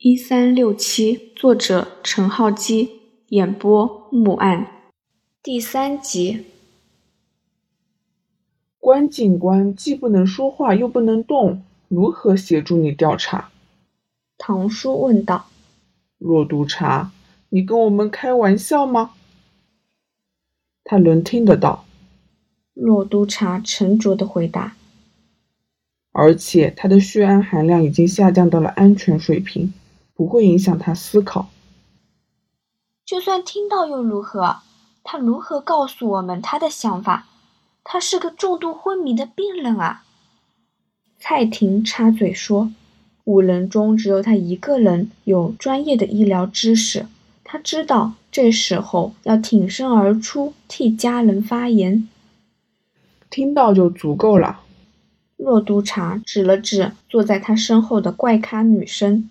一三六七，作者陈浩基，演播木案，第三集。关警官既不能说话又不能动，如何协助你调查？唐叔问道。骆督察，你跟我们开玩笑吗？他能听得到。骆督察沉着的回答。而且他的血氨含量已经下降到了安全水平。不会影响他思考。就算听到又如何？他如何告诉我们他的想法？他是个重度昏迷的病人啊！蔡婷插嘴说：“五人中只有他一个人有专业的医疗知识，他知道这时候要挺身而出，替家人发言。听到就足够了。”洛督察指了指坐在他身后的怪咖女生。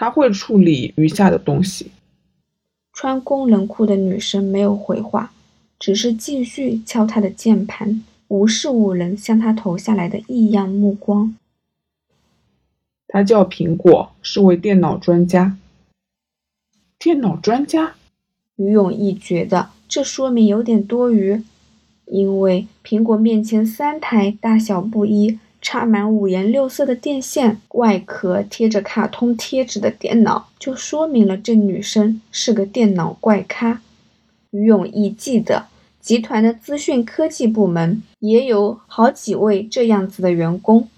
他会处理余下的东西。穿工人裤的女生没有回话，只是继续敲她的键盘，无视五人向她投下来的异样目光。他叫苹果，是位电脑专家。电脑专家？于永义觉得这说明有点多余，因为苹果面前三台大小不一。插满五颜六色的电线、外壳贴着卡通贴纸的电脑，就说明了这女生是个电脑怪咖。于永义记得，集团的资讯科技部门也有好几位这样子的员工。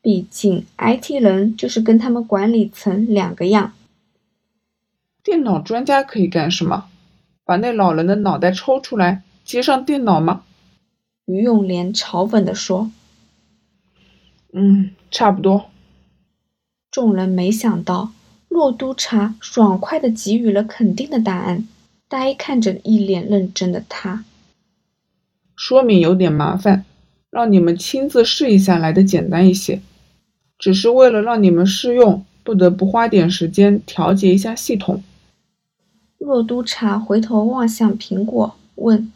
毕竟，IT 人就是跟他们管理层两个样。电脑专家可以干什么？把那老人的脑袋抽出来接上电脑吗？于永莲嘲讽地说。嗯，差不多。众人没想到，洛督察爽快的给予了肯定的答案，呆看着一脸认真的他。说明有点麻烦，让你们亲自试一下来的简单一些。只是为了让你们试用，不得不花点时间调节一下系统。洛督察回头望向苹果，问：“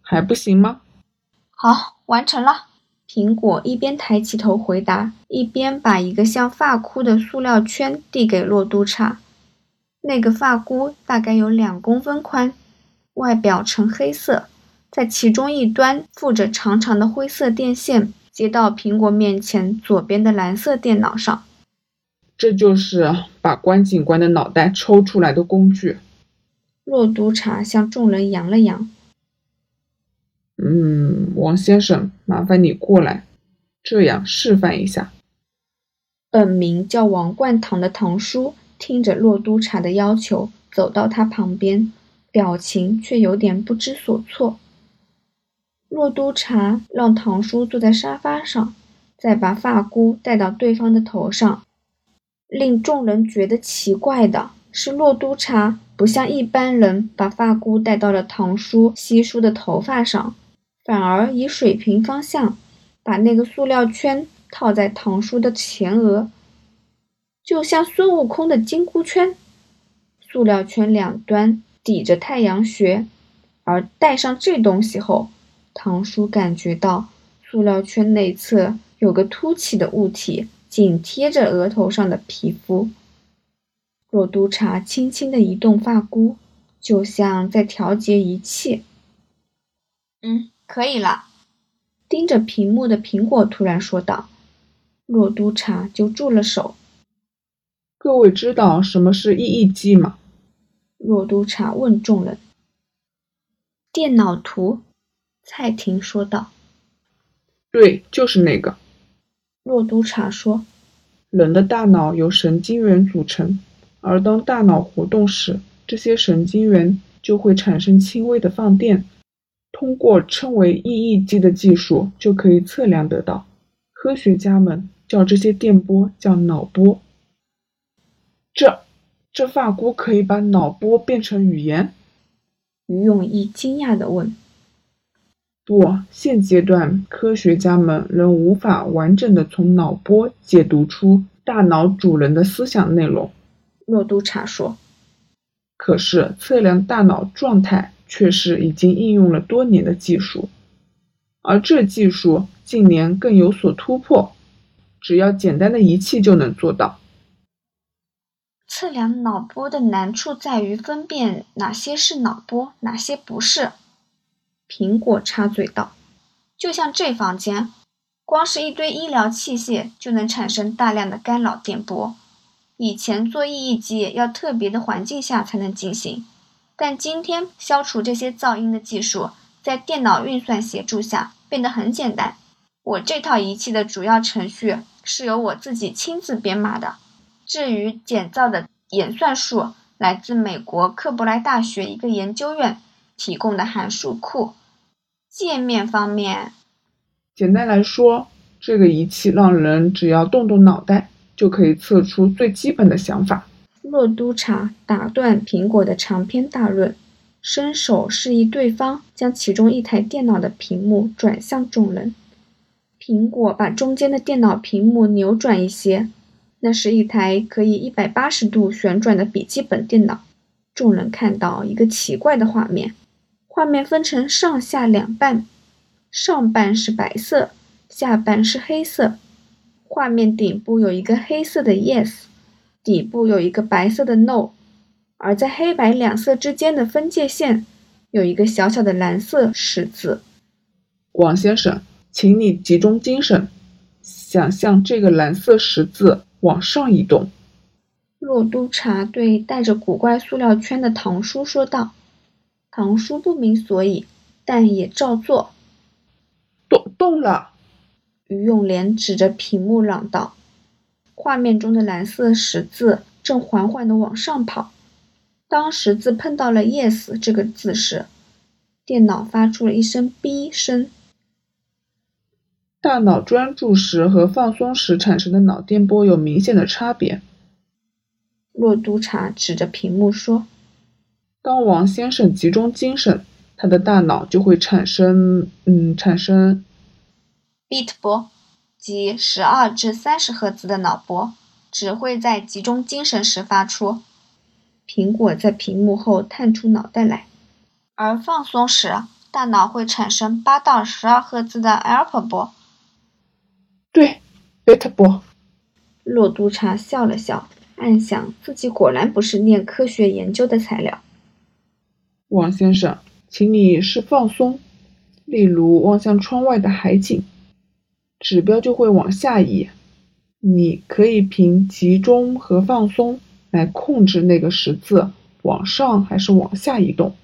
还不行吗？”“好，完成了。”苹果一边抬起头回答，一边把一个像发箍的塑料圈递给洛督察。那个发箍大概有两公分宽，外表呈黑色，在其中一端附着长长的灰色电线，接到苹果面前左边的蓝色电脑上。这就是把关警官的脑袋抽出来的工具。洛督察向众人扬了扬。嗯，王先生，麻烦你过来，这样示范一下。本名叫王冠堂的堂叔听着骆督察的要求，走到他旁边，表情却有点不知所措。骆督察让堂叔坐在沙发上，再把发箍戴到对方的头上。令众人觉得奇怪的是，骆督察不像一般人把发箍戴到了堂叔稀疏的头发上。反而以水平方向，把那个塑料圈套在唐叔的前额，就像孙悟空的金箍圈。塑料圈两端抵着太阳穴，而戴上这东西后，唐叔感觉到塑料圈内侧有个凸起的物体紧贴着额头上的皮肤。骆督察轻轻地移动发箍，就像在调节仪器。嗯。可以了，盯着屏幕的苹果突然说道：“骆督察就住了手。”各位知道什么是 EEG 吗？骆督察问众人。电脑图，蔡婷说道。对，就是那个。骆督察说：“人的大脑由神经元组成，而当大脑活动时，这些神经元就会产生轻微的放电。”通过称为 EEG 的技术，就可以测量得到。科学家们叫这些电波叫脑波。这这发箍可以把脑波变成语言？于永义惊讶地问。不，现阶段科学家们仍无法完整的从脑波解读出大脑主人的思想内容。诺督察说。可是测量大脑状态。却是已经应用了多年的技术，而这技术近年更有所突破，只要简单的仪器就能做到。测量脑波的难处在于分辨哪些是脑波，哪些不是。苹果插嘴道：“就像这房间，光是一堆医疗器械就能产生大量的干扰电波。以前做 EEG 要特别的环境下才能进行，但今天消除这些噪音的技术，在电脑运算协助下变得很简单。我这套仪器的主要程序是由我自己亲自编码的。”至于简造的演算术，来自美国克伯莱大学一个研究院提供的函数库。界面方面，简单来说，这个仪器让人只要动动脑袋，就可以测出最基本的想法。洛督察打断苹果的长篇大论，伸手示意对方将其中一台电脑的屏幕转向众人。苹果把中间的电脑屏幕扭转一些。那是一台可以一百八十度旋转的笔记本电脑。众人看到一个奇怪的画面：画面分成上下两半，上半是白色，下半是黑色。画面顶部有一个黑色的 Yes，底部有一个白色的 No，而在黑白两色之间的分界线有一个小小的蓝色十字。王先生，请你集中精神，想象这个蓝色十字。往上移动，洛督察对带着古怪塑料圈的唐叔说道。唐叔不明所以，但也照做。动动了！于永莲指着屏幕嚷道：“画面中的蓝色十字正缓缓地往上跑。当十字碰到了 ‘yes’ 这个字时，电脑发出了一声‘哔’声。”大脑专注时和放松时产生的脑电波有明显的差别。洛督察指着屏幕说：“当王先生集中精神，他的大脑就会产生……嗯，产生 beat 波，即十二至三十赫兹的脑波，只会在集中精神时发出。”苹果在屏幕后探出脑袋来。而放松时，大脑会产生八到十二赫兹的 alpha 波。对，贝塔波。洛督察笑了笑，暗想自己果然不是念科学研究的材料。王先生，请你是放松，例如望向窗外的海景，指标就会往下移。你可以凭集中和放松来控制那个十字往上还是往下移动。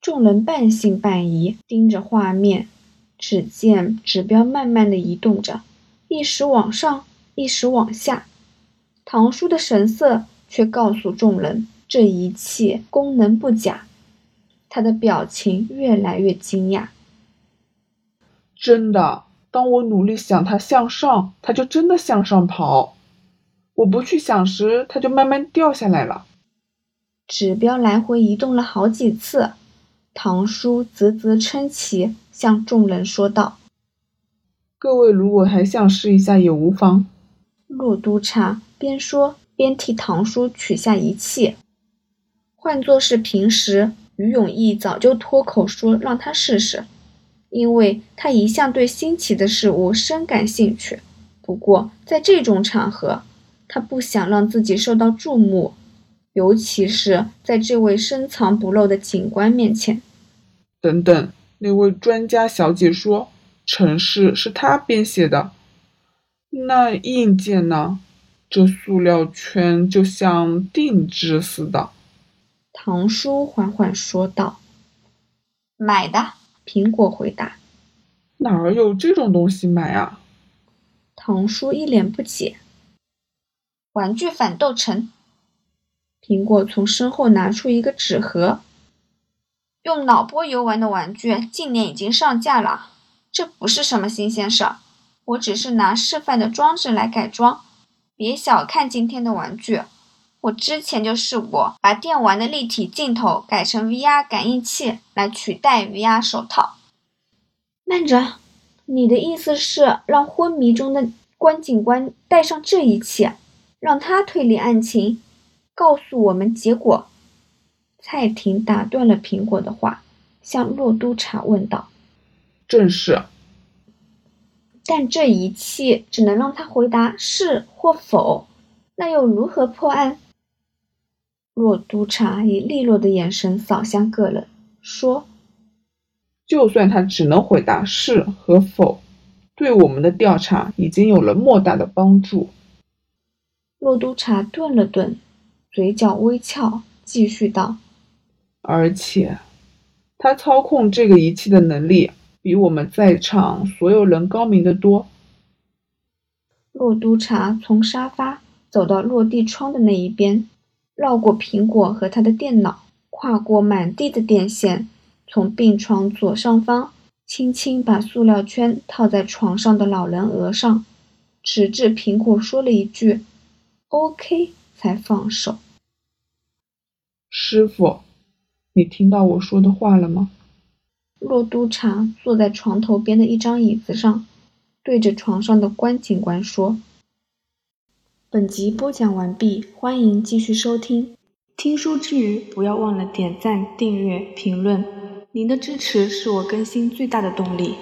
众人半信半疑，盯着画面。只见指标慢慢的移动着，一时往上，一时往下。唐叔的神色却告诉众人，这一切功能不假。他的表情越来越惊讶。真的，当我努力想它向上，它就真的向上跑；我不去想时，它就慢慢掉下来了。指标来回移动了好几次。唐叔啧啧称奇，向众人说道：“各位如果还想试一下也无妨。”骆督察边说边替唐叔取下仪器。换作是平时，于永义早就脱口说让他试试，因为他一向对新奇的事物深感兴趣。不过在这种场合，他不想让自己受到注目。尤其是在这位深藏不露的警官面前。等等，那位专家小姐说，程式是她编写的。那硬件呢？这塑料圈就像定制似的。唐叔缓缓说道。买的。苹果回答。哪儿有这种东西买啊？唐叔一脸不解。玩具反斗城。苹果从身后拿出一个纸盒，用脑波游玩的玩具近年已经上架了，这不是什么新鲜事儿。我只是拿示范的装置来改装，别小看今天的玩具。我之前就试过把电玩的立体镜头改成 VR 感应器来取代 VR 手套。慢着，你的意思是让昏迷中的关警官带上这一切，让他推理案情？告诉我们结果。蔡婷打断了苹果的话，向洛督察问道：“正是。但这仪器只能让他回答是或否，那又如何破案？骆督察以利落的眼神扫向个人，说：“就算他只能回答是和否，对我们的调查已经有了莫大的帮助。”洛督察顿了顿，嘴角微翘，继续道：“而且，他操控这个仪器的能力比我们在场所有人高明得多。”洛督察从沙发走到落地窗的那一边，绕过苹果和他的电脑，跨过满地的电线，从病床左上方轻轻把塑料圈套在床上的老人额上，直至苹果说了一句。OK，才放手。师傅，你听到我说的话了吗？洛督察坐在床头边的一张椅子上，对着床上的关警官说：“本集播讲完毕，欢迎继续收听。听书之余，不要忘了点赞、订阅、评论，您的支持是我更新最大的动力。”